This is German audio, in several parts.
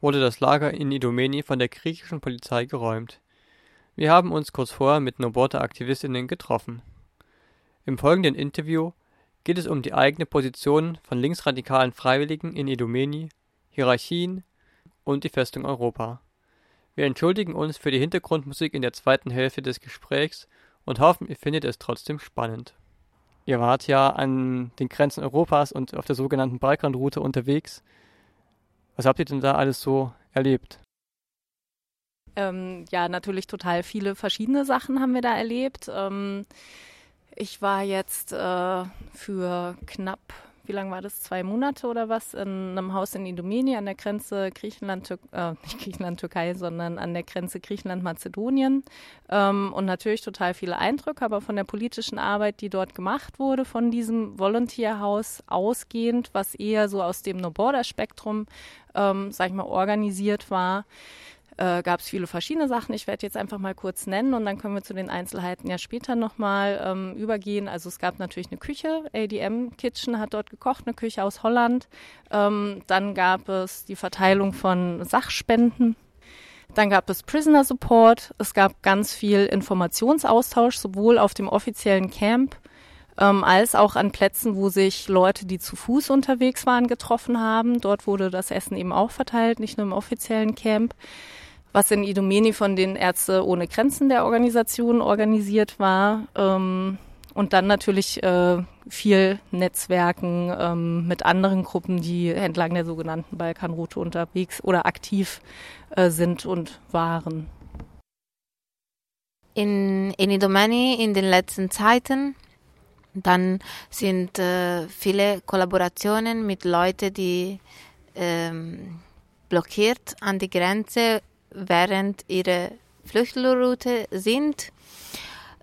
wurde das Lager in Idomeni von der griechischen Polizei geräumt. Wir haben uns kurz vorher mit Noborta-AktivistInnen getroffen. Im folgenden Interview geht es um die eigene Position von linksradikalen Freiwilligen in Idomeni, Hierarchien und die Festung Europa. Wir entschuldigen uns für die Hintergrundmusik in der zweiten Hälfte des Gesprächs und hoffen, ihr findet es trotzdem spannend. Ihr wart ja an den Grenzen Europas und auf der sogenannten Balkanroute unterwegs. Was habt ihr denn da alles so erlebt? Ähm, ja, natürlich total viele verschiedene Sachen haben wir da erlebt. Ähm, ich war jetzt äh, für knapp, wie lange war das? Zwei Monate oder was? In einem Haus in Idomeni an der Grenze Griechenland, Tür äh, nicht Griechenland, Türkei, sondern an der Grenze Griechenland-Mazedonien. Ähm, und natürlich total viele Eindrücke, aber von der politischen Arbeit, die dort gemacht wurde, von diesem Volontierhaus ausgehend, was eher so aus dem No-Border-Spektrum, ähm, sag ich mal, organisiert war, äh, gab es viele verschiedene Sachen. Ich werde jetzt einfach mal kurz nennen und dann können wir zu den Einzelheiten ja später nochmal ähm, übergehen. Also es gab natürlich eine Küche, ADM Kitchen hat dort gekocht, eine Küche aus Holland. Ähm, dann gab es die Verteilung von Sachspenden. Dann gab es Prisoner Support. Es gab ganz viel Informationsaustausch, sowohl auf dem offiziellen Camp ähm, als auch an Plätzen, wo sich Leute, die zu Fuß unterwegs waren, getroffen haben. Dort wurde das Essen eben auch verteilt, nicht nur im offiziellen Camp was in Idomeni von den Ärzte ohne Grenzen der Organisation organisiert war. Ähm, und dann natürlich äh, viel Netzwerken ähm, mit anderen Gruppen, die entlang der sogenannten Balkanroute unterwegs oder aktiv äh, sind und waren. In, in Idomeni in den letzten Zeiten, dann sind äh, viele Kollaborationen mit Leuten, die ähm, blockiert an die Grenze während ihrer Flüchtlingsroute sind.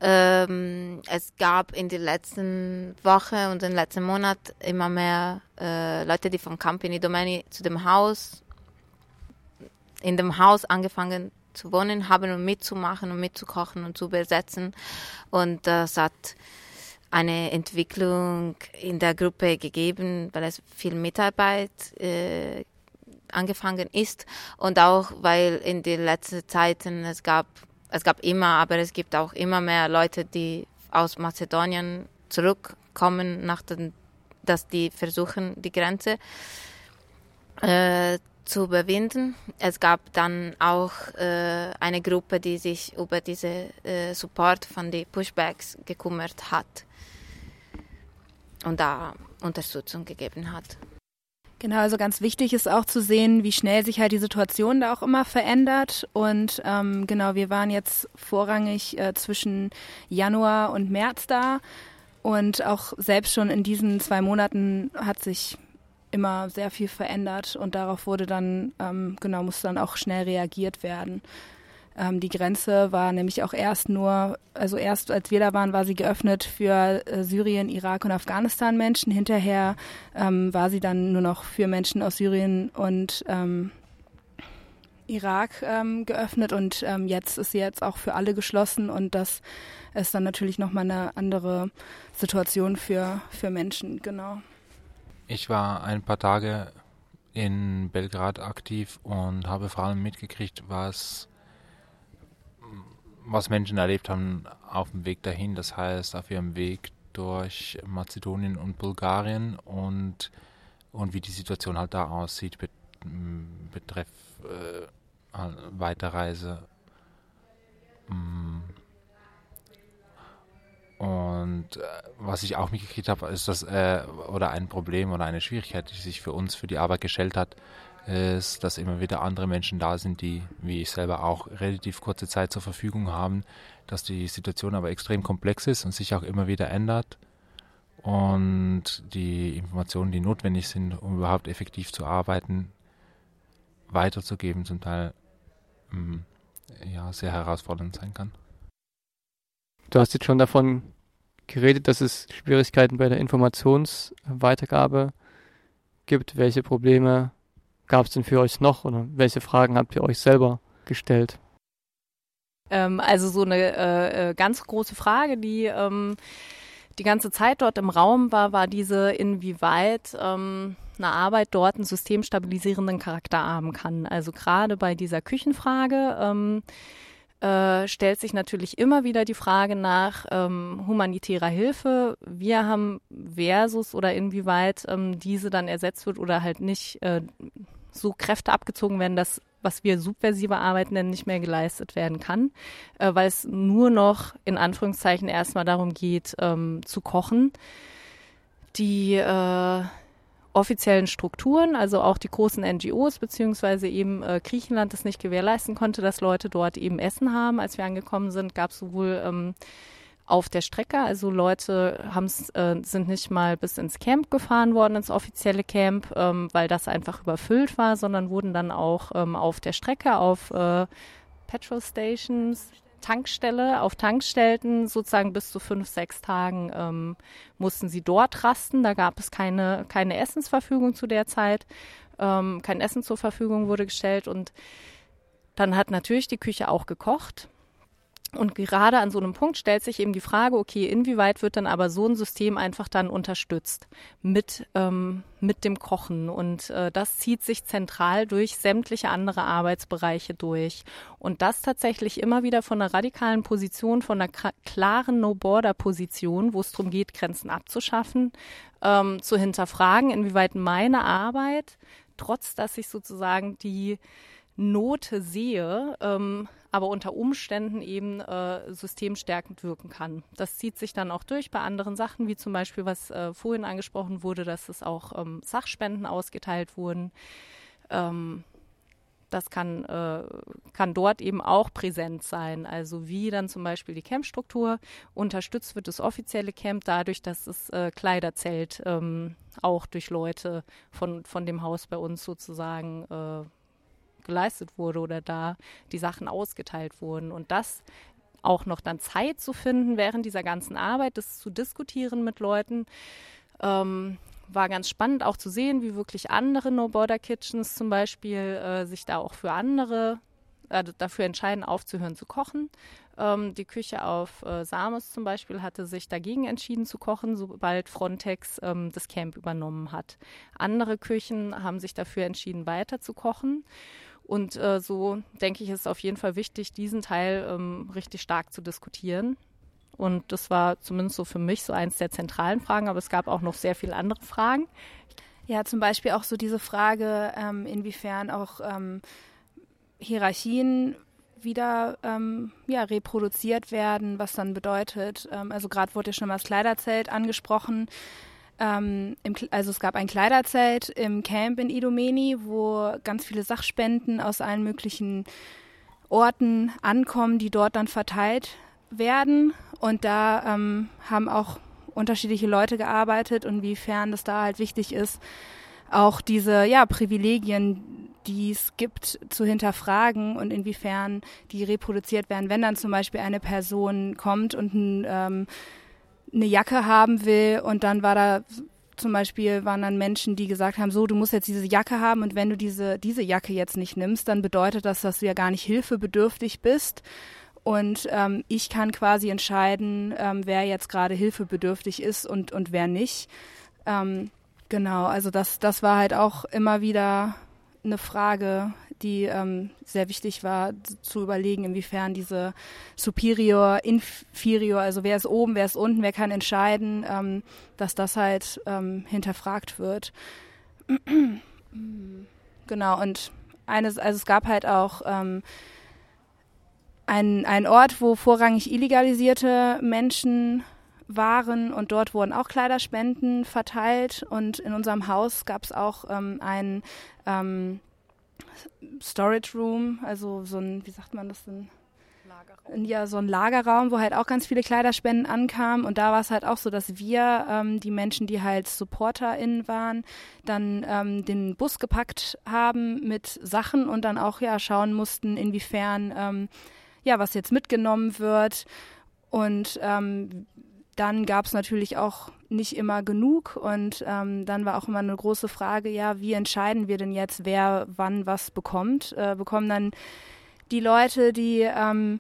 Ähm, es gab in den letzten Wochen und den letzten Monat immer mehr äh, Leute, die vom Camp in Idomeni zu dem Haus, in dem Haus angefangen zu wohnen haben und mitzumachen und mitzukochen und zu besetzen. Und das hat eine Entwicklung in der Gruppe gegeben, weil es viel Mitarbeit äh, angefangen ist und auch weil in den letzten Zeiten es gab es gab immer, aber es gibt auch immer mehr Leute, die aus Mazedonien zurückkommen, nach den, dass die versuchen die Grenze äh, zu überwinden. Es gab dann auch äh, eine Gruppe, die sich über diese äh, Support von den Pushbacks gekümmert hat und da Unterstützung gegeben hat. Genau, also ganz wichtig ist auch zu sehen, wie schnell sich halt die Situation da auch immer verändert. Und ähm, genau, wir waren jetzt vorrangig äh, zwischen Januar und März da. Und auch selbst schon in diesen zwei Monaten hat sich immer sehr viel verändert und darauf wurde dann, ähm, genau, musste dann auch schnell reagiert werden. Ähm, die Grenze war nämlich auch erst nur, also erst als wir da waren, war sie geöffnet für äh, Syrien, Irak und Afghanistan Menschen. Hinterher ähm, war sie dann nur noch für Menschen aus Syrien und ähm, Irak ähm, geöffnet und ähm, jetzt ist sie jetzt auch für alle geschlossen und das ist dann natürlich nochmal eine andere Situation für, für Menschen, genau. Ich war ein paar Tage in Belgrad aktiv und habe vor allem mitgekriegt, was was Menschen erlebt haben auf dem Weg dahin, das heißt auf ihrem Weg durch Mazedonien und Bulgarien und, und wie die Situation halt da aussieht bet, betreff äh, halt Weiterreise. Und äh, was ich auch mitgekriegt habe, ist das, äh, oder ein Problem oder eine Schwierigkeit, die sich für uns für die Arbeit gestellt hat, ist, dass immer wieder andere Menschen da sind, die, wie ich selber auch, relativ kurze Zeit zur Verfügung haben, dass die Situation aber extrem komplex ist und sich auch immer wieder ändert und die Informationen, die notwendig sind, um überhaupt effektiv zu arbeiten, weiterzugeben, zum Teil mh, mm, ja, sehr herausfordernd sein kann. Du hast jetzt schon davon geredet, dass es Schwierigkeiten bei der Informationsweitergabe gibt. Welche Probleme gab es denn für euch noch oder welche Fragen habt ihr euch selber gestellt? Ähm, also so eine äh, äh, ganz große Frage, die ähm, die ganze Zeit dort im Raum war, war diese, inwieweit ähm, eine Arbeit dort einen systemstabilisierenden Charakter haben kann. Also gerade bei dieser Küchenfrage ähm, äh, stellt sich natürlich immer wieder die Frage nach ähm, humanitärer Hilfe. Wir haben versus oder inwieweit ähm, diese dann ersetzt wird oder halt nicht äh, so Kräfte abgezogen werden, dass was wir subversive Arbeit nennen, nicht mehr geleistet werden kann, äh, weil es nur noch in Anführungszeichen erstmal darum geht, ähm, zu kochen. Die äh, offiziellen Strukturen, also auch die großen NGOs, beziehungsweise eben äh, Griechenland das nicht gewährleisten konnte, dass Leute dort eben Essen haben. Als wir angekommen sind, gab es sowohl ähm, auf der Strecke. Also Leute haben's, äh, sind nicht mal bis ins Camp gefahren worden, ins offizielle Camp, ähm, weil das einfach überfüllt war, sondern wurden dann auch ähm, auf der Strecke auf äh, Petrol Stations, Tankstelle, auf Tankstellen sozusagen bis zu fünf, sechs Tagen ähm, mussten sie dort rasten. Da gab es keine, keine Essensverfügung zu der Zeit. Ähm, kein Essen zur Verfügung wurde gestellt und dann hat natürlich die Küche auch gekocht. Und gerade an so einem Punkt stellt sich eben die Frage, okay, inwieweit wird dann aber so ein System einfach dann unterstützt mit, ähm, mit dem Kochen? Und äh, das zieht sich zentral durch sämtliche andere Arbeitsbereiche durch. Und das tatsächlich immer wieder von einer radikalen Position, von einer klaren No-Border-Position, wo es darum geht, Grenzen abzuschaffen, ähm, zu hinterfragen, inwieweit meine Arbeit, trotz dass ich sozusagen die Note sehe, ähm, aber unter Umständen eben äh, systemstärkend wirken kann. Das zieht sich dann auch durch bei anderen Sachen, wie zum Beispiel, was äh, vorhin angesprochen wurde, dass es auch ähm, Sachspenden ausgeteilt wurden. Ähm, das kann, äh, kann dort eben auch präsent sein. Also wie dann zum Beispiel die Campstruktur unterstützt wird, das offizielle Camp, dadurch, dass das äh, Kleiderzelt ähm, auch durch Leute von, von dem Haus bei uns sozusagen äh, geleistet wurde oder da die Sachen ausgeteilt wurden. Und das auch noch dann Zeit zu finden, während dieser ganzen Arbeit, das zu diskutieren mit Leuten, ähm, war ganz spannend auch zu sehen, wie wirklich andere No-Border-Kitchens zum Beispiel äh, sich da auch für andere äh, dafür entscheiden, aufzuhören zu kochen. Ähm, die Küche auf äh, Samos zum Beispiel hatte sich dagegen entschieden zu kochen, sobald Frontex ähm, das Camp übernommen hat. Andere Küchen haben sich dafür entschieden, weiter zu kochen. Und äh, so denke ich, ist es auf jeden Fall wichtig, diesen Teil ähm, richtig stark zu diskutieren. Und das war zumindest so für mich so eins der zentralen Fragen, aber es gab auch noch sehr viele andere Fragen. Ja, zum Beispiel auch so diese Frage, ähm, inwiefern auch ähm, Hierarchien wieder ähm, ja, reproduziert werden, was dann bedeutet. Ähm, also gerade wurde ja schon mal das Kleiderzelt angesprochen. Ähm, im, also es gab ein Kleiderzelt im Camp in Idomeni, wo ganz viele Sachspenden aus allen möglichen Orten ankommen, die dort dann verteilt werden. Und da ähm, haben auch unterschiedliche Leute gearbeitet und inwiefern das da halt wichtig ist, auch diese ja, Privilegien, die es gibt, zu hinterfragen und inwiefern die reproduziert werden, wenn dann zum Beispiel eine Person kommt und ein ähm, eine Jacke haben will und dann war da zum Beispiel waren dann Menschen, die gesagt haben, so, du musst jetzt diese Jacke haben und wenn du diese, diese Jacke jetzt nicht nimmst, dann bedeutet das, dass du ja gar nicht hilfebedürftig bist. Und ähm, ich kann quasi entscheiden, ähm, wer jetzt gerade hilfebedürftig ist und, und wer nicht. Ähm, genau, also das, das war halt auch immer wieder eine Frage, die ähm, sehr wichtig war, zu überlegen, inwiefern diese Superior, Inferior, also wer ist oben, wer ist unten, wer kann entscheiden, ähm, dass das halt ähm, hinterfragt wird. genau, und eines, also es gab halt auch ähm, einen Ort, wo vorrangig illegalisierte Menschen waren und dort wurden auch Kleiderspenden verteilt und in unserem Haus gab es auch ähm, ein ähm, Storage Room, also so ein, wie sagt man das denn? ja so ein Lagerraum, wo halt auch ganz viele Kleiderspenden ankamen. Und da war es halt auch so, dass wir, ähm, die Menschen, die halt SupporterInnen waren, dann ähm, den Bus gepackt haben mit Sachen und dann auch ja schauen mussten, inwiefern ähm, ja was jetzt mitgenommen wird. Und ähm, dann gab es natürlich auch nicht immer genug und ähm, dann war auch immer eine große Frage, ja, wie entscheiden wir denn jetzt, wer wann was bekommt? Äh, bekommen dann die Leute, die ähm,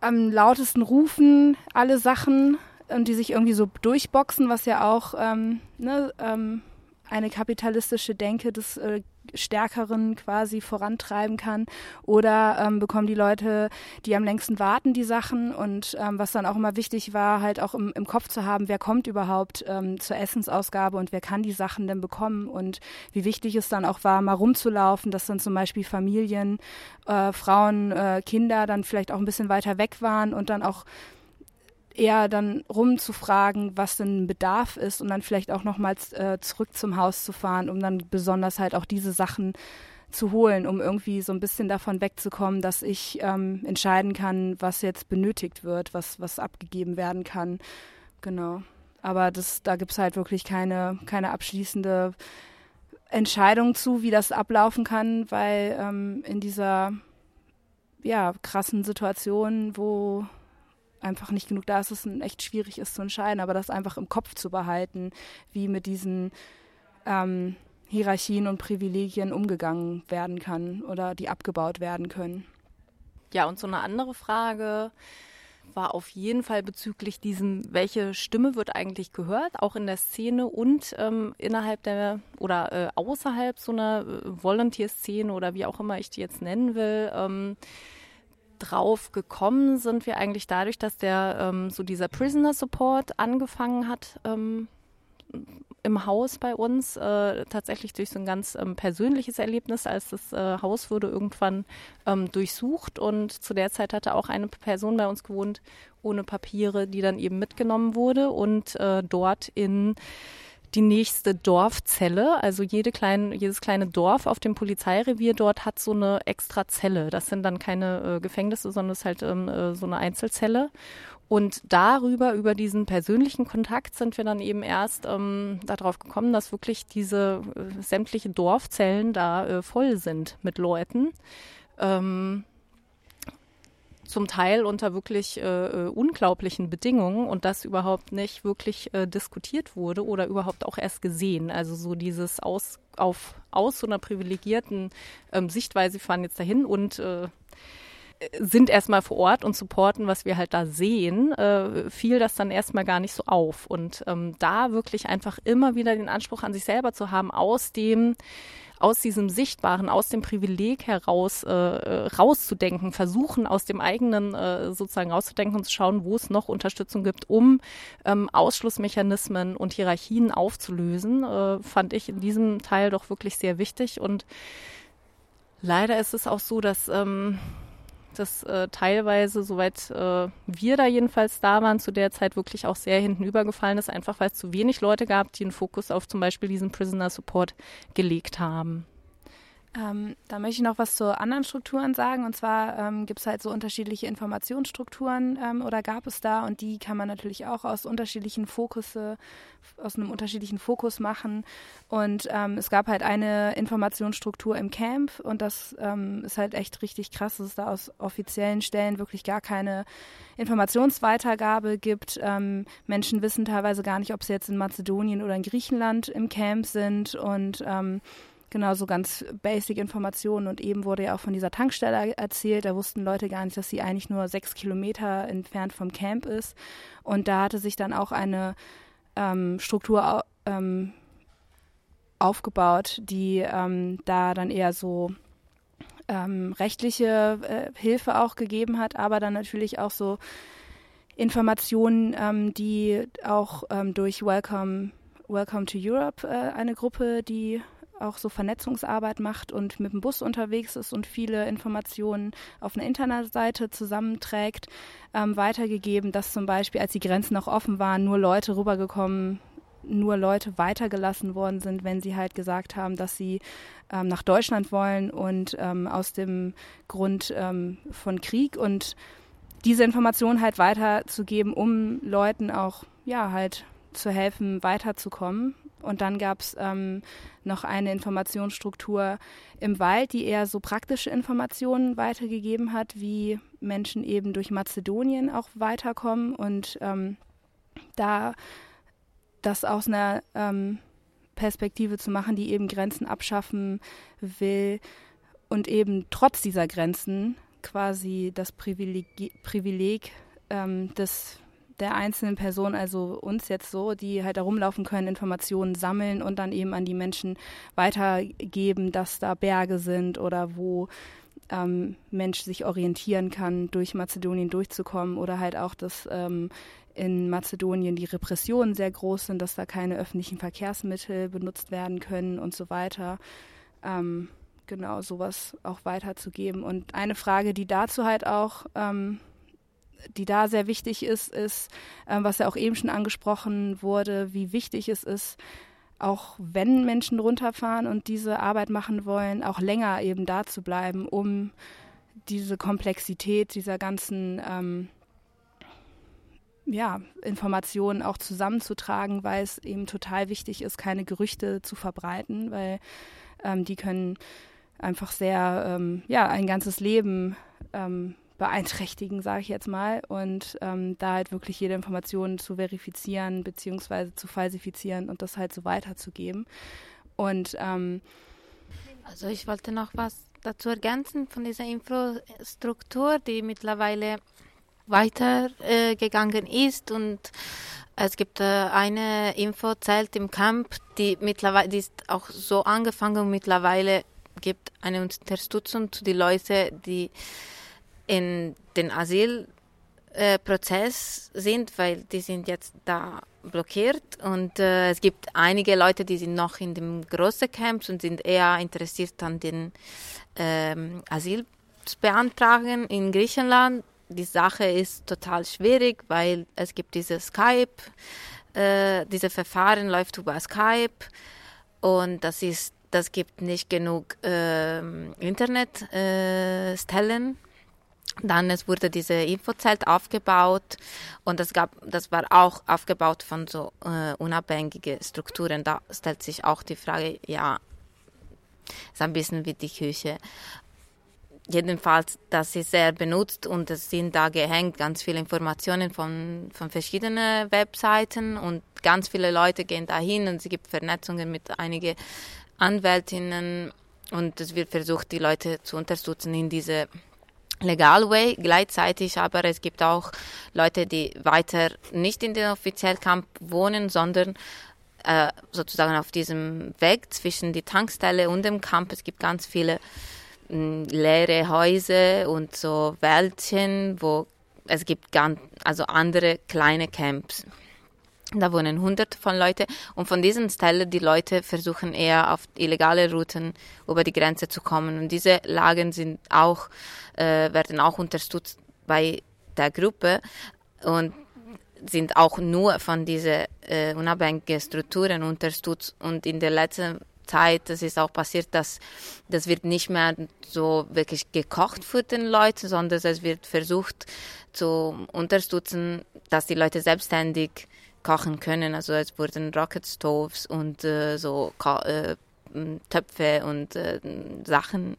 am lautesten rufen, alle Sachen und die sich irgendwie so durchboxen, was ja auch ähm, ne, ähm, eine kapitalistische Denke des äh, Stärkeren quasi vorantreiben kann. Oder ähm, bekommen die Leute, die am längsten warten, die Sachen. Und ähm, was dann auch immer wichtig war, halt auch im, im Kopf zu haben, wer kommt überhaupt ähm, zur Essensausgabe und wer kann die Sachen denn bekommen. Und wie wichtig es dann auch war, mal rumzulaufen, dass dann zum Beispiel Familien, äh, Frauen, äh, Kinder dann vielleicht auch ein bisschen weiter weg waren und dann auch eher dann rumzufragen, was denn ein Bedarf ist und dann vielleicht auch nochmals äh, zurück zum Haus zu fahren, um dann besonders halt auch diese Sachen zu holen, um irgendwie so ein bisschen davon wegzukommen, dass ich ähm, entscheiden kann, was jetzt benötigt wird, was, was abgegeben werden kann. Genau. Aber das, da gibt es halt wirklich keine, keine abschließende Entscheidung zu, wie das ablaufen kann, weil ähm, in dieser ja, krassen Situation, wo einfach nicht genug da ist, es echt schwierig ist zu entscheiden, aber das einfach im Kopf zu behalten, wie mit diesen ähm, Hierarchien und Privilegien umgegangen werden kann oder die abgebaut werden können. Ja, und so eine andere Frage war auf jeden Fall bezüglich diesem, welche Stimme wird eigentlich gehört, auch in der Szene und ähm, innerhalb der oder äh, außerhalb so einer äh, Volunteer-Szene oder wie auch immer ich die jetzt nennen will. Ähm, drauf gekommen sind wir eigentlich dadurch, dass der ähm, so dieser Prisoner Support angefangen hat ähm, im Haus bei uns, äh, tatsächlich durch so ein ganz ähm, persönliches Erlebnis, als das äh, Haus wurde irgendwann ähm, durchsucht. Und zu der Zeit hatte auch eine Person bei uns gewohnt ohne Papiere, die dann eben mitgenommen wurde und äh, dort in die nächste Dorfzelle. Also jede kleine, jedes kleine Dorf auf dem Polizeirevier dort hat so eine extra Zelle. Das sind dann keine äh, Gefängnisse, sondern es ist halt ähm, äh, so eine Einzelzelle. Und darüber, über diesen persönlichen Kontakt sind wir dann eben erst ähm, darauf gekommen, dass wirklich diese äh, sämtliche Dorfzellen da äh, voll sind mit Leuten. Ähm, zum Teil unter wirklich äh, äh, unglaublichen Bedingungen und das überhaupt nicht wirklich äh, diskutiert wurde oder überhaupt auch erst gesehen. Also so dieses aus, auf, aus so einer privilegierten ähm, Sichtweise, fahren jetzt dahin und äh, sind erstmal vor Ort und supporten, was wir halt da sehen, äh, fiel das dann erstmal gar nicht so auf. Und ähm, da wirklich einfach immer wieder den Anspruch an sich selber zu haben, aus dem aus diesem Sichtbaren, aus dem Privileg heraus äh, äh, rauszudenken, versuchen aus dem eigenen äh, sozusagen rauszudenken und zu schauen, wo es noch Unterstützung gibt, um ähm, Ausschlussmechanismen und Hierarchien aufzulösen, äh, fand ich in diesem Teil doch wirklich sehr wichtig. Und leider ist es auch so, dass ähm, das äh, teilweise, soweit äh, wir da jedenfalls da waren, zu der Zeit wirklich auch sehr hinten übergefallen ist, einfach weil es zu wenig Leute gab, die einen Fokus auf zum Beispiel diesen Prisoner Support gelegt haben. Ähm, da möchte ich noch was zu anderen Strukturen sagen. Und zwar ähm, gibt es halt so unterschiedliche Informationsstrukturen ähm, oder gab es da und die kann man natürlich auch aus unterschiedlichen Fokusse, aus einem unterschiedlichen Fokus machen. Und ähm, es gab halt eine Informationsstruktur im Camp und das ähm, ist halt echt richtig krass, dass es da aus offiziellen Stellen wirklich gar keine Informationsweitergabe gibt. Ähm, Menschen wissen teilweise gar nicht, ob sie jetzt in Mazedonien oder in Griechenland im Camp sind und Genau, so ganz basic Informationen. Und eben wurde ja auch von dieser Tankstelle erzählt. Da wussten Leute gar nicht, dass sie eigentlich nur sechs Kilometer entfernt vom Camp ist. Und da hatte sich dann auch eine ähm, Struktur ähm, aufgebaut, die ähm, da dann eher so ähm, rechtliche äh, Hilfe auch gegeben hat, aber dann natürlich auch so Informationen, ähm, die auch ähm, durch Welcome, Welcome to Europe, äh, eine Gruppe, die auch so Vernetzungsarbeit macht und mit dem Bus unterwegs ist und viele Informationen auf einer Internetseite zusammenträgt, ähm, weitergegeben, dass zum Beispiel, als die Grenzen noch offen waren, nur Leute rübergekommen nur Leute weitergelassen worden sind, wenn sie halt gesagt haben, dass sie ähm, nach Deutschland wollen und ähm, aus dem Grund ähm, von Krieg und diese Information halt weiterzugeben, um Leuten auch ja halt zu helfen, weiterzukommen. Und dann gab es ähm, noch eine Informationsstruktur im Wald, die eher so praktische Informationen weitergegeben hat, wie Menschen eben durch Mazedonien auch weiterkommen und ähm, da das aus einer ähm, Perspektive zu machen, die eben Grenzen abschaffen will und eben trotz dieser Grenzen quasi das Privileg, Privileg ähm, des der einzelnen Person, also uns jetzt so, die halt da rumlaufen können, Informationen sammeln und dann eben an die Menschen weitergeben, dass da Berge sind oder wo ähm, Mensch sich orientieren kann, durch Mazedonien durchzukommen oder halt auch, dass ähm, in Mazedonien die Repressionen sehr groß sind, dass da keine öffentlichen Verkehrsmittel benutzt werden können und so weiter. Ähm, genau, sowas auch weiterzugeben. Und eine Frage, die dazu halt auch, ähm, die da sehr wichtig ist, ist, äh, was ja auch eben schon angesprochen wurde, wie wichtig es ist, auch wenn Menschen runterfahren und diese Arbeit machen wollen, auch länger eben da zu bleiben, um diese Komplexität dieser ganzen ähm, ja, Informationen auch zusammenzutragen, weil es eben total wichtig ist, keine Gerüchte zu verbreiten, weil ähm, die können einfach sehr, ähm, ja, ein ganzes Leben ähm, beeinträchtigen, sage ich jetzt mal. Und ähm, da halt wirklich jede Information zu verifizieren beziehungsweise zu falsifizieren und das halt so weiterzugeben. Und ähm, also ich wollte noch was dazu ergänzen von dieser Infrastruktur, die mittlerweile weitergegangen äh, ist und es gibt äh, eine Infozelt im Camp, die mittlerweile die ist auch so angefangen und mittlerweile gibt eine Unterstützung zu den Leuten, die in den Asylprozess äh, sind, weil die sind jetzt da blockiert und äh, es gibt einige Leute, die sind noch in dem großen Camps und sind eher interessiert an den ähm, Asylbeantragen in Griechenland die Sache ist total schwierig, weil es gibt dieses Skype, äh, diese Verfahren läuft über Skype und das ist, das gibt nicht genug äh, Internetstellen. Dann es wurde diese Infozelt aufgebaut und das gab, das war auch aufgebaut von so äh, unabhängigen Strukturen. Da stellt sich auch die Frage, ja, ist ein bisschen wie die Küche jedenfalls, das ist sehr benutzt und es sind da gehängt ganz viele Informationen von, von verschiedenen Webseiten und ganz viele Leute gehen dahin und es gibt Vernetzungen mit einigen Anwältinnen und es wird versucht, die Leute zu unterstützen in diese legal way. Gleichzeitig aber es gibt auch Leute, die weiter nicht in den Offiziellcamp wohnen, sondern äh, sozusagen auf diesem Weg zwischen die Tankstelle und dem Camp. Es gibt ganz viele leere Häuser und so Wäldchen, wo es gibt ganz, also andere kleine Camps. Da wohnen hunderte von Leuten und von diesen Stellen die Leute versuchen eher auf illegale Routen über die Grenze zu kommen. Und diese Lagen sind auch äh, werden auch unterstützt bei der Gruppe und sind auch nur von diesen äh, unabhängigen Strukturen unterstützt. Und in der letzten Zeit, das ist auch passiert, dass das wird nicht mehr so wirklich gekocht für den Leuten, sondern es wird versucht zu unterstützen, dass die Leute selbstständig kochen können. Also es wurden Rocket Stoves und äh, so äh, Töpfe und äh, Sachen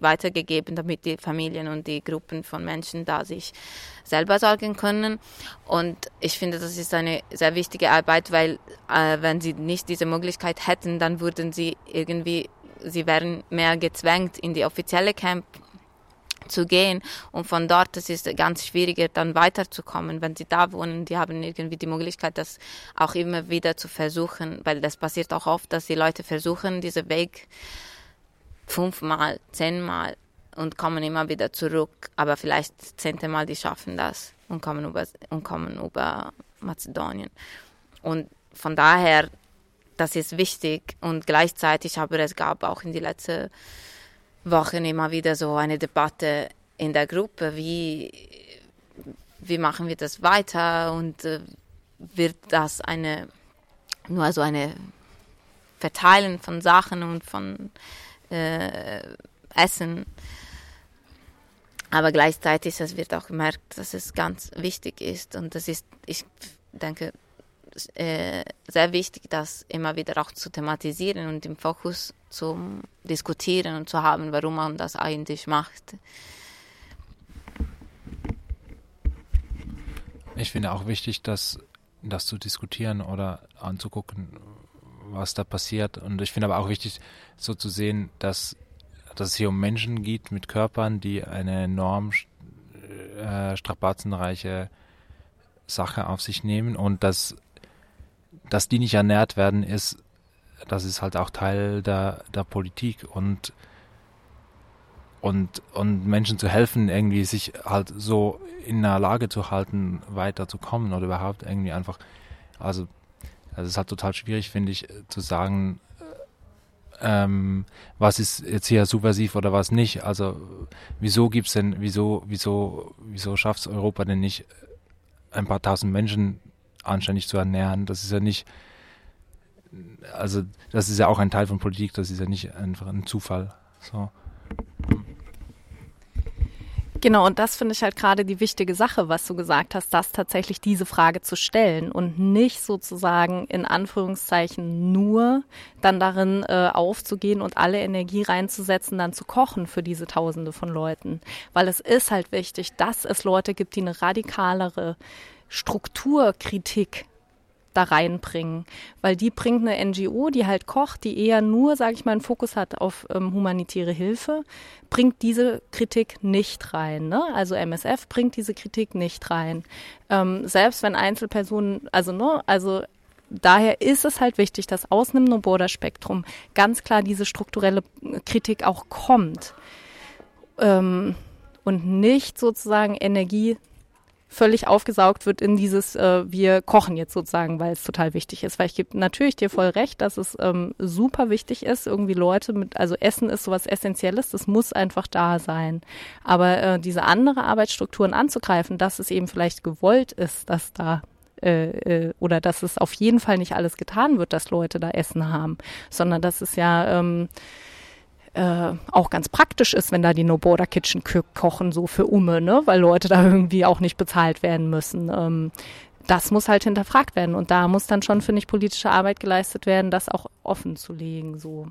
weitergegeben, damit die Familien und die Gruppen von Menschen da sich selber sorgen können. Und ich finde, das ist eine sehr wichtige Arbeit, weil äh, wenn sie nicht diese Möglichkeit hätten, dann würden sie irgendwie, sie wären mehr gezwängt, in die offizielle Camp zu gehen und von dort das ist ganz schwieriger dann weiterzukommen wenn sie da wohnen die haben irgendwie die Möglichkeit das auch immer wieder zu versuchen weil das passiert auch oft dass die Leute versuchen diesen Weg fünfmal, zehnmal und kommen immer wieder zurück. Aber vielleicht zehnte Mal, die schaffen das und kommen über, und kommen über Mazedonien. Und von daher, das ist wichtig und gleichzeitig, aber es gab auch in den letzten Wochen immer wieder so eine Debatte in der Gruppe, wie, wie machen wir das weiter und äh, wird das eine nur so eine Verteilen von Sachen und von äh, Essen. Aber gleichzeitig es wird auch gemerkt, dass es ganz wichtig ist und das ist, ich denke, äh, sehr wichtig, das immer wieder auch zu thematisieren und im Fokus zu diskutieren und zu haben, warum man das eigentlich macht. Ich finde auch wichtig, dass das zu diskutieren oder anzugucken, was da passiert. Und ich finde aber auch wichtig, so zu sehen, dass, dass es hier um Menschen geht mit Körpern, die eine enorm äh, strapazenreiche Sache auf sich nehmen und dass, dass die nicht ernährt werden, ist, das ist halt auch Teil der, der Politik und und, und Menschen zu helfen, irgendwie sich halt so in der Lage zu halten, weiterzukommen oder überhaupt irgendwie einfach, also, es ist halt total schwierig, finde ich, zu sagen, ähm, was ist jetzt hier subversiv oder was nicht. Also wieso gibt's denn, wieso, wieso, wieso schafft Europa denn nicht, ein paar tausend Menschen anständig zu ernähren? Das ist ja nicht, also das ist ja auch ein Teil von Politik, das ist ja nicht einfach ein Zufall. So. Genau, und das finde ich halt gerade die wichtige Sache, was du gesagt hast, dass tatsächlich diese Frage zu stellen und nicht sozusagen in Anführungszeichen nur dann darin äh, aufzugehen und alle Energie reinzusetzen, dann zu kochen für diese Tausende von Leuten. Weil es ist halt wichtig, dass es Leute gibt, die eine radikalere Strukturkritik da reinbringen. Weil die bringt eine NGO, die halt kocht, die eher nur, sage ich mal, einen Fokus hat auf ähm, humanitäre Hilfe, bringt diese Kritik nicht rein. Ne? Also MSF bringt diese Kritik nicht rein. Ähm, selbst wenn Einzelpersonen, also ne, also daher ist es halt wichtig, dass aus einem No-Border-Spektrum ganz klar diese strukturelle Kritik auch kommt. Ähm, und nicht sozusagen Energie völlig aufgesaugt wird in dieses, äh, wir kochen jetzt sozusagen, weil es total wichtig ist. Weil ich gebe natürlich dir voll recht, dass es ähm, super wichtig ist, irgendwie Leute mit, also Essen ist sowas Essentielles, das muss einfach da sein. Aber äh, diese andere Arbeitsstrukturen anzugreifen, dass es eben vielleicht gewollt ist, dass da äh, äh, oder dass es auf jeden Fall nicht alles getan wird, dass Leute da Essen haben, sondern dass es ja ähm, äh, auch ganz praktisch ist, wenn da die No Border Kitchen kochen, so für Umme, ne? weil Leute da irgendwie auch nicht bezahlt werden müssen. Ähm, das muss halt hinterfragt werden und da muss dann schon, finde ich, politische Arbeit geleistet werden, das auch offen zu legen. So.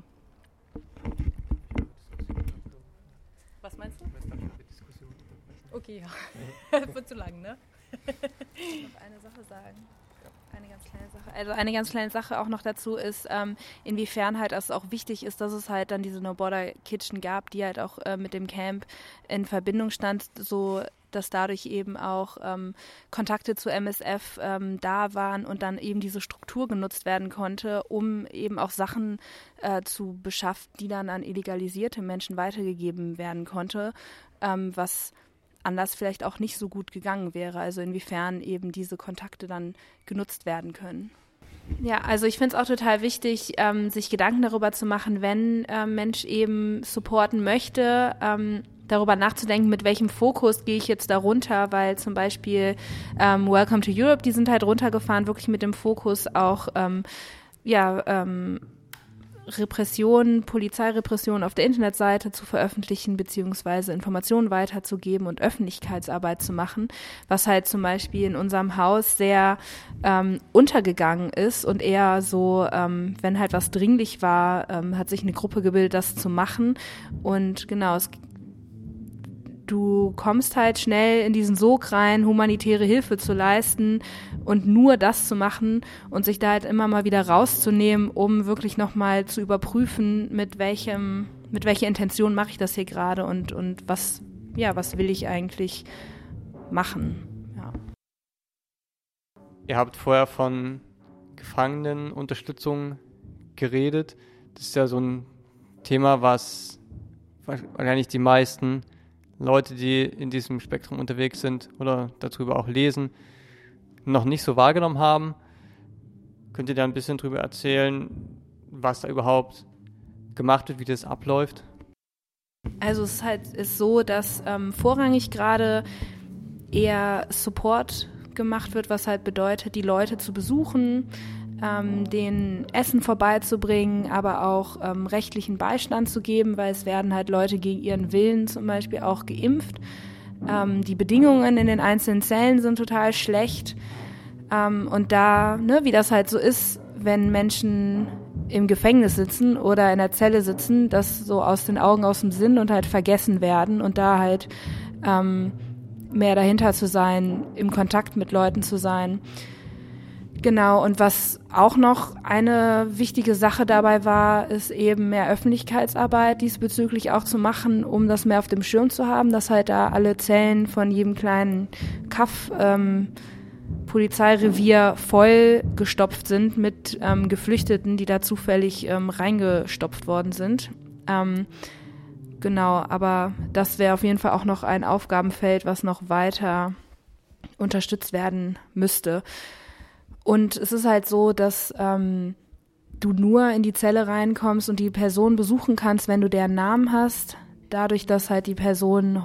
Was meinst du? Okay, ja. Wird zu lang, ne? noch eine Sache sagen eine ganz kleine Sache. Also eine ganz kleine Sache auch noch dazu ist, ähm, inwiefern halt es auch wichtig ist, dass es halt dann diese No Border Kitchen gab, die halt auch äh, mit dem Camp in Verbindung stand, so dass dadurch eben auch ähm, Kontakte zu MSF ähm, da waren und dann eben diese Struktur genutzt werden konnte, um eben auch Sachen äh, zu beschaffen, die dann an illegalisierte Menschen weitergegeben werden konnte, ähm, was anders vielleicht auch nicht so gut gegangen wäre. Also inwiefern eben diese Kontakte dann genutzt werden können. Ja, also ich finde es auch total wichtig, ähm, sich Gedanken darüber zu machen, wenn äh, Mensch eben supporten möchte, ähm, darüber nachzudenken, mit welchem Fokus gehe ich jetzt da runter, weil zum Beispiel ähm, Welcome to Europe, die sind halt runtergefahren, wirklich mit dem Fokus auch ähm, ja, ähm, Repression, Polizeirepression auf der Internetseite zu veröffentlichen, beziehungsweise Informationen weiterzugeben und Öffentlichkeitsarbeit zu machen, was halt zum Beispiel in unserem Haus sehr ähm, untergegangen ist und eher so, ähm, wenn halt was dringlich war, ähm, hat sich eine Gruppe gebildet, das zu machen. Und genau, es du kommst halt schnell in diesen Sog rein, humanitäre Hilfe zu leisten und nur das zu machen und sich da halt immer mal wieder rauszunehmen, um wirklich nochmal zu überprüfen, mit welchem, mit welcher Intention mache ich das hier gerade und, und was, ja, was will ich eigentlich machen. Ja. Ihr habt vorher von Gefangenenunterstützung geredet. Das ist ja so ein Thema, was wahrscheinlich die meisten Leute, die in diesem Spektrum unterwegs sind oder darüber auch lesen, noch nicht so wahrgenommen haben. Könnt ihr da ein bisschen drüber erzählen, was da überhaupt gemacht wird, wie das abläuft? Also es ist halt ist so, dass ähm, vorrangig gerade eher Support gemacht wird, was halt bedeutet, die Leute zu besuchen, ähm, den Essen vorbeizubringen, aber auch ähm, rechtlichen Beistand zu geben, weil es werden halt Leute gegen ihren Willen zum Beispiel auch geimpft. Ähm, die Bedingungen in den einzelnen Zellen sind total schlecht. Ähm, und da, ne, wie das halt so ist, wenn Menschen im Gefängnis sitzen oder in der Zelle sitzen, das so aus den Augen, aus dem Sinn und halt vergessen werden und da halt ähm, mehr dahinter zu sein, im Kontakt mit Leuten zu sein. Genau, und was auch noch eine wichtige Sache dabei war, ist eben mehr Öffentlichkeitsarbeit diesbezüglich auch zu machen, um das mehr auf dem Schirm zu haben, dass halt da alle Zellen von jedem kleinen Kaff ähm, Polizeirevier voll gestopft sind mit ähm, Geflüchteten, die da zufällig ähm, reingestopft worden sind. Ähm, genau, aber das wäre auf jeden Fall auch noch ein Aufgabenfeld, was noch weiter unterstützt werden müsste. Und es ist halt so, dass ähm, du nur in die Zelle reinkommst und die Person besuchen kannst, wenn du deren Namen hast. Dadurch, dass halt die Personen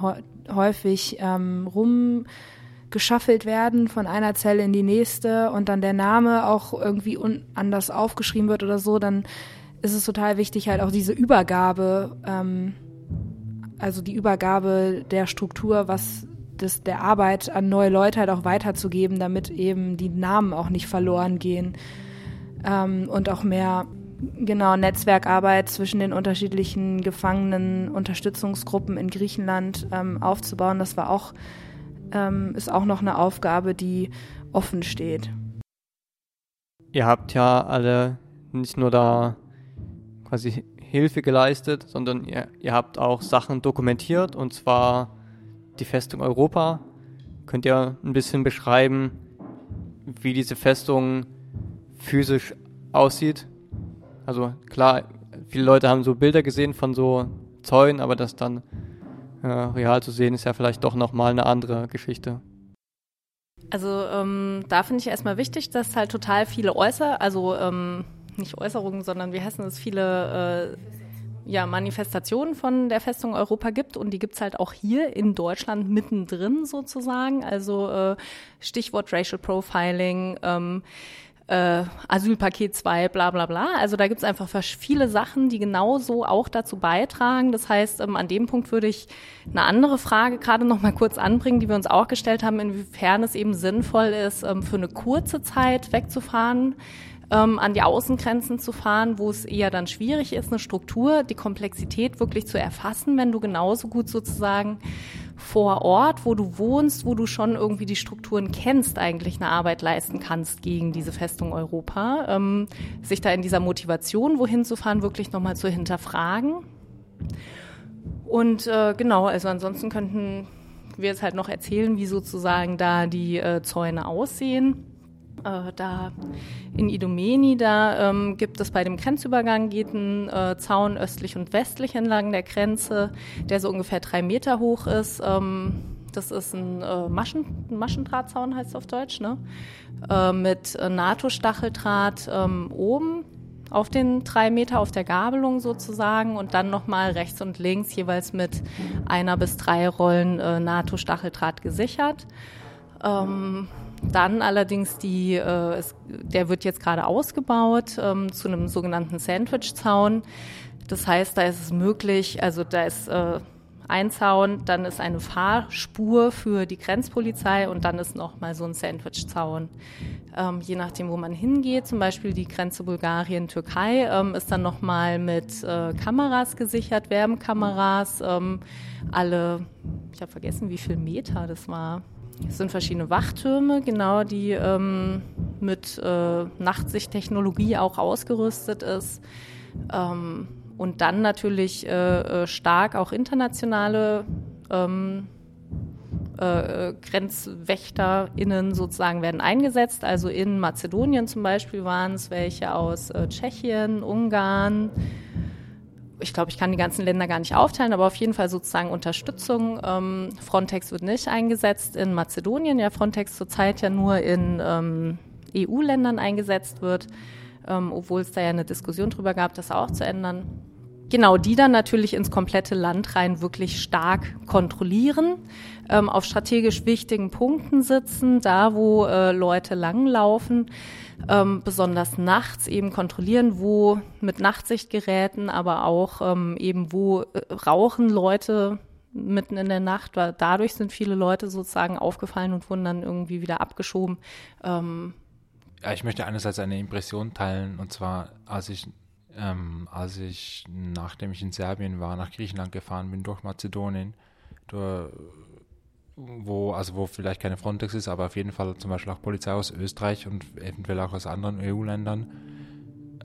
häufig ähm, rumgeschaffelt werden von einer Zelle in die nächste und dann der Name auch irgendwie anders aufgeschrieben wird oder so, dann ist es total wichtig, halt auch diese Übergabe, ähm, also die Übergabe der Struktur, was des, der Arbeit an neue Leute halt auch weiterzugeben, damit eben die Namen auch nicht verloren gehen ähm, und auch mehr genau Netzwerkarbeit zwischen den unterschiedlichen Gefangenen, Unterstützungsgruppen in Griechenland ähm, aufzubauen. Das war auch ähm, ist auch noch eine Aufgabe, die offen steht. Ihr habt ja alle nicht nur da quasi Hilfe geleistet, sondern ihr, ihr habt auch Sachen dokumentiert und zwar die Festung Europa. Könnt ihr ein bisschen beschreiben, wie diese Festung physisch aussieht? Also klar, viele Leute haben so Bilder gesehen von so Zäunen, aber das dann äh, real zu sehen, ist ja vielleicht doch nochmal eine andere Geschichte. Also ähm, da finde ich erstmal wichtig, dass halt total viele Äußer, also ähm, nicht Äußerungen, sondern wie heißen es, viele äh, ja, Manifestationen von der Festung Europa gibt und die gibt's halt auch hier in Deutschland mittendrin sozusagen. Also äh, Stichwort Racial Profiling, ähm, äh, Asylpaket 2, bla bla bla. Also da gibt's einfach viele Sachen, die genauso auch dazu beitragen. Das heißt, ähm, an dem Punkt würde ich eine andere Frage gerade noch mal kurz anbringen, die wir uns auch gestellt haben, inwiefern es eben sinnvoll ist, ähm, für eine kurze Zeit wegzufahren ähm, an die Außengrenzen zu fahren, wo es eher dann schwierig ist, eine Struktur, die Komplexität wirklich zu erfassen, wenn du genauso gut sozusagen vor Ort, wo du wohnst, wo du schon irgendwie die Strukturen kennst, eigentlich eine Arbeit leisten kannst gegen diese Festung Europa. Ähm, sich da in dieser Motivation, wohin zu fahren, wirklich nochmal zu hinterfragen. Und äh, genau, also ansonsten könnten wir jetzt halt noch erzählen, wie sozusagen da die äh, Zäune aussehen. Äh, da in Idomeni, da ähm, gibt es bei dem Grenzübergang geht ein äh, Zaun östlich und westlich entlang der Grenze, der so ungefähr drei Meter hoch ist. Ähm, das ist ein äh, Maschen, Maschendrahtzaun, heißt es auf Deutsch, ne? Äh, mit äh, NATO-Stacheldraht ähm, oben auf den drei Meter auf der Gabelung sozusagen und dann nochmal rechts und links jeweils mit einer bis drei Rollen NATO-Stacheldraht gesichert. Ähm, dann allerdings die, äh, es, der wird jetzt gerade ausgebaut ähm, zu einem sogenannten Sandwich-Zaun. Das heißt, da ist es möglich, also da ist äh, ein Zaun, dann ist eine Fahrspur für die Grenzpolizei und dann ist nochmal so ein Sandwich-Zaun. Ähm, je nachdem, wo man hingeht, zum Beispiel die Grenze Bulgarien-Türkei, ähm, ist dann nochmal mit äh, Kameras gesichert, Wärmekameras, ähm, alle, ich habe vergessen, wie viel Meter das war. Es sind verschiedene Wachtürme, genau, die ähm, mit äh, Nachtsichttechnologie auch ausgerüstet ist. Ähm, und dann natürlich äh, äh stark auch internationale ähm, äh, GrenzwächterInnen sozusagen werden eingesetzt. Also in Mazedonien zum Beispiel waren es welche aus äh, Tschechien, Ungarn, ich glaube, ich kann die ganzen Länder gar nicht aufteilen, aber auf jeden Fall sozusagen Unterstützung. Ähm, Frontex wird nicht eingesetzt in Mazedonien, ja Frontex zurzeit ja nur in ähm, EU-Ländern eingesetzt wird, ähm, obwohl es da ja eine Diskussion drüber gab, das auch zu ändern. Genau, die dann natürlich ins komplette Land rein wirklich stark kontrollieren, ähm, auf strategisch wichtigen Punkten sitzen, da wo äh, Leute langlaufen, ähm, besonders nachts eben kontrollieren, wo mit Nachtsichtgeräten, aber auch ähm, eben wo äh, rauchen Leute mitten in der Nacht. Weil dadurch sind viele Leute sozusagen aufgefallen und wurden dann irgendwie wieder abgeschoben. Ähm, ja, ich möchte einerseits eine Impression teilen, und zwar, als ich ähm, als ich, nachdem ich in Serbien war, nach Griechenland gefahren bin, durch Mazedonien, durch, wo, also wo vielleicht keine Frontex ist, aber auf jeden Fall zum Beispiel auch Polizei aus Österreich und eventuell auch aus anderen EU-Ländern,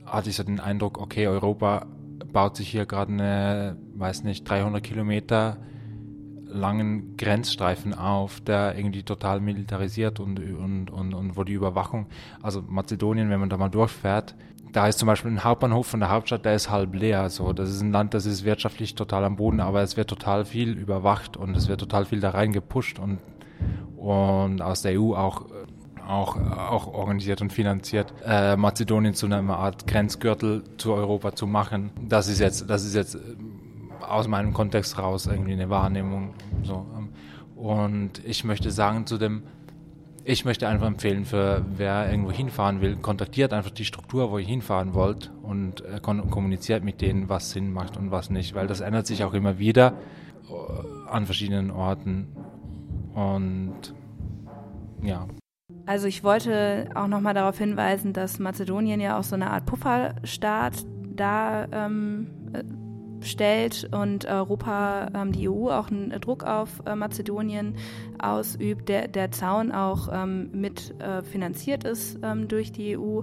hatte ich so den Eindruck, okay, Europa baut sich hier gerade eine, weiß nicht, 300 Kilometer langen Grenzstreifen auf, der irgendwie total militarisiert und, und, und, und wo die Überwachung, also Mazedonien, wenn man da mal durchfährt, da ist zum Beispiel ein Hauptbahnhof von der Hauptstadt, der ist halb leer. So, das ist ein Land, das ist wirtschaftlich total am Boden, aber es wird total viel überwacht und es wird total viel da rein gepusht und, und aus der EU auch, auch, auch organisiert und finanziert, äh, Mazedonien zu einer Art Grenzgürtel zu Europa zu machen. Das ist jetzt, das ist jetzt aus meinem Kontext raus irgendwie eine Wahrnehmung. So. Und ich möchte sagen zu dem, ich möchte einfach empfehlen, für wer irgendwo hinfahren will, kontaktiert einfach die Struktur, wo ihr hinfahren wollt und äh, kommuniziert mit denen, was Sinn macht und was nicht, weil das ändert sich auch immer wieder äh, an verschiedenen Orten. Und ja. Also ich wollte auch nochmal darauf hinweisen, dass Mazedonien ja auch so eine Art Pufferstaat da ähm, stellt und Europa, ähm, die EU auch einen Druck auf äh, Mazedonien ausübt, der, der Zaun auch ähm, mit äh, finanziert ist ähm, durch die EU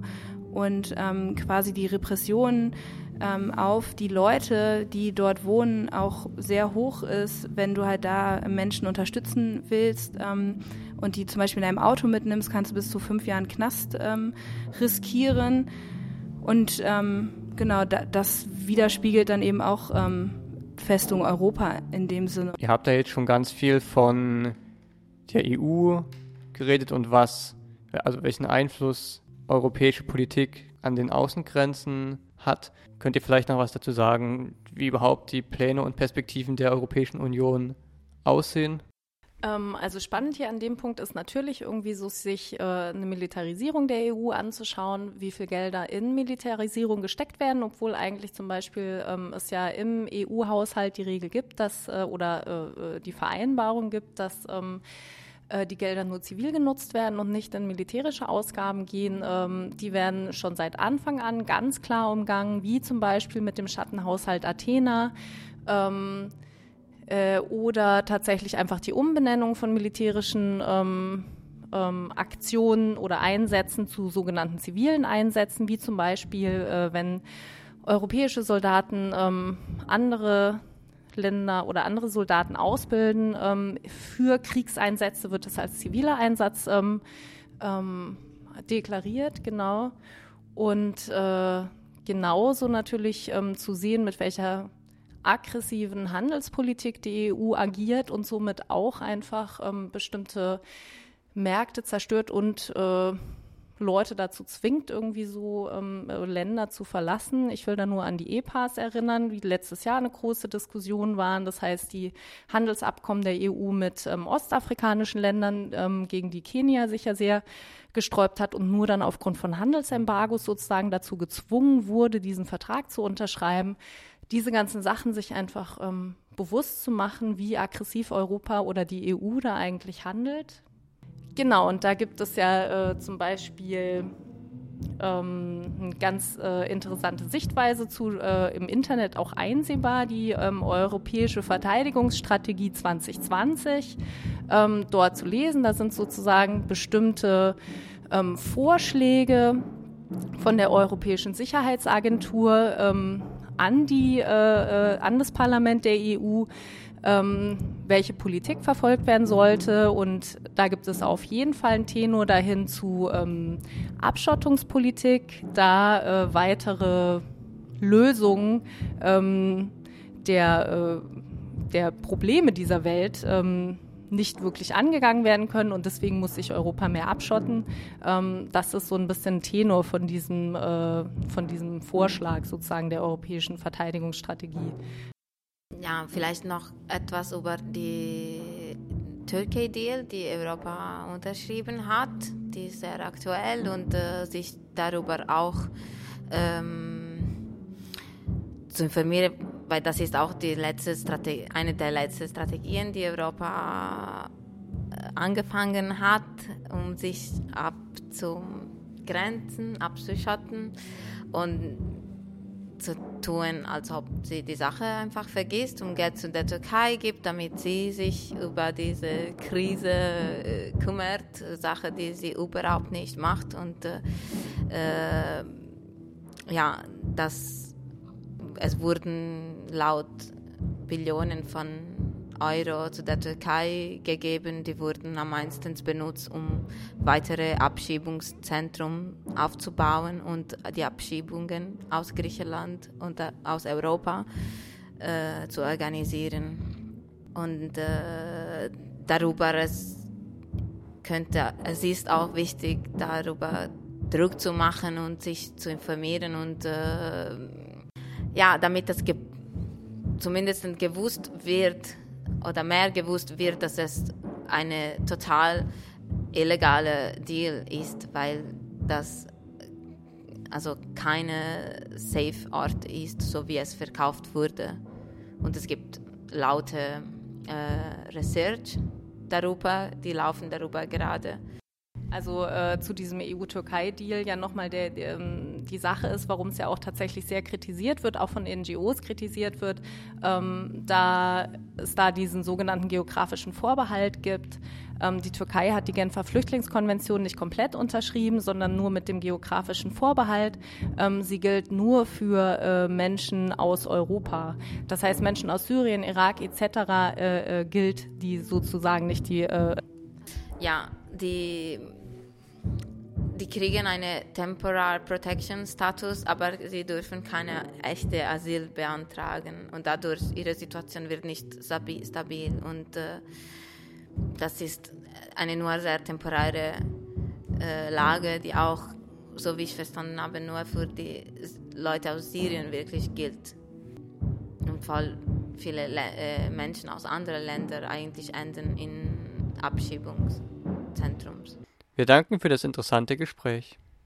und ähm, quasi die Repression ähm, auf die Leute, die dort wohnen, auch sehr hoch ist, wenn du halt da Menschen unterstützen willst ähm, und die zum Beispiel in einem Auto mitnimmst, kannst du bis zu fünf Jahren Knast riskieren. Und genau, da, das widerspiegelt dann eben auch ähm, Festung Europa in dem Sinne. Ihr habt da jetzt schon ganz viel von der EU geredet und was, also welchen Einfluss europäische Politik an den Außengrenzen hat. Könnt ihr vielleicht noch was dazu sagen, wie überhaupt die Pläne und Perspektiven der Europäischen Union aussehen? Ähm, also spannend hier an dem Punkt ist natürlich irgendwie so, sich äh, eine Militarisierung der EU anzuschauen, wie viel Gelder in Militarisierung gesteckt werden, obwohl eigentlich zum Beispiel ähm, es ja im EU-Haushalt die Regel gibt, dass äh, oder äh, äh die Vereinbarung gibt, dass ähm, äh, die Gelder nur zivil genutzt werden und nicht in militärische Ausgaben gehen. Ähm, die werden schon seit Anfang an ganz klar umgangen, wie zum Beispiel mit dem Schattenhaushalt Athena. Ähm, äh, oder tatsächlich einfach die Umbenennung von militärischen ähm, ähm, Aktionen oder Einsätzen zu sogenannten zivilen Einsätzen, wie zum Beispiel, äh, wenn europäische Soldaten ähm, andere Länder oder andere Soldaten ausbilden ähm, für Kriegseinsätze, wird das als ziviler Einsatz ähm, ähm, deklariert, genau. Und äh, genauso natürlich zu sehen, mit welcher aggressiven Handelspolitik die EU agiert und somit auch einfach ähm, bestimmte Märkte zerstört und äh, Leute dazu zwingt, irgendwie so ähm, Länder zu verlassen. Ich will da nur an die EPAs erinnern, wie letztes Jahr eine große Diskussion waren. Das heißt, die Handelsabkommen der EU mit ähm, ostafrikanischen Ländern, ähm, gegen die Kenia sich ja sehr gesträubt hat und nur dann aufgrund von Handelsembargos sozusagen dazu gezwungen wurde, diesen Vertrag zu unterschreiben diese ganzen Sachen sich einfach ähm, bewusst zu machen, wie aggressiv Europa oder die EU da eigentlich handelt. Genau, und da gibt es ja äh, zum Beispiel ähm, eine ganz äh, interessante Sichtweise zu, äh, im Internet auch einsehbar, die ähm, Europäische Verteidigungsstrategie 2020 ähm, dort zu lesen. Da sind sozusagen bestimmte ähm, Vorschläge von der Europäischen Sicherheitsagentur ähm, an, die, äh, äh, an das Parlament der EU, ähm, welche Politik verfolgt werden sollte. Und da gibt es auf jeden Fall einen Tenor dahin zu ähm, Abschottungspolitik, da äh, weitere Lösungen ähm, der, äh, der Probleme dieser Welt ähm, nicht wirklich angegangen werden können und deswegen muss sich Europa mehr abschotten. Ähm, das ist so ein bisschen Tenor von diesem, äh, von diesem Vorschlag sozusagen der europäischen Verteidigungsstrategie. Ja, vielleicht noch etwas über die Türkei-Deal, die Europa unterschrieben hat. Die ist sehr aktuell und äh, sich darüber auch ähm, zu informieren, weil das ist auch die letzte Strategie, eine der letzten Strategien, die Europa äh, angefangen hat, um sich abzugrenzen, abzuschotten und zu tun, als ob sie die Sache einfach vergisst und Geld zu der Türkei gibt, damit sie sich über diese Krise äh, kümmert, Sache, die sie überhaupt nicht macht und äh, äh ja, das es wurden laut Billionen von Euro zu der Türkei gegeben. Die wurden am meisten benutzt, um weitere Abschiebungszentren aufzubauen und die Abschiebungen aus Griechenland und äh, aus Europa äh, zu organisieren. Und äh, darüber es könnte, es ist auch wichtig, darüber Druck zu machen und sich zu informieren und äh, ja, damit das zumindest gewusst wird oder mehr gewusst wird, dass es eine total illegale Deal ist, weil das also keine Safe Ort ist, so wie es verkauft wurde. Und es gibt laute äh, Research darüber, die laufen darüber gerade. Also äh, zu diesem EU-Türkei-Deal ja nochmal der, ähm, die Sache ist, warum es ja auch tatsächlich sehr kritisiert wird, auch von NGOs kritisiert wird, ähm, da es da diesen sogenannten geografischen Vorbehalt gibt. Ähm, die Türkei hat die Genfer Flüchtlingskonvention nicht komplett unterschrieben, sondern nur mit dem geografischen Vorbehalt. Ähm, sie gilt nur für äh, Menschen aus Europa. Das heißt, Menschen aus Syrien, Irak etc. Äh, äh, gilt die sozusagen nicht die. Äh ja, die die kriegen einen Temporal Protection Status, aber sie dürfen keine echte Asyl beantragen und dadurch ihre Situation wird nicht stabil und äh, das ist eine nur sehr temporäre äh, Lage, die auch, so wie ich verstanden habe, nur für die Leute aus Syrien wirklich gilt. Und weil viele Le äh, Menschen aus anderen Ländern eigentlich enden in Abschiebungszentrums. Wir danken für das interessante Gespräch.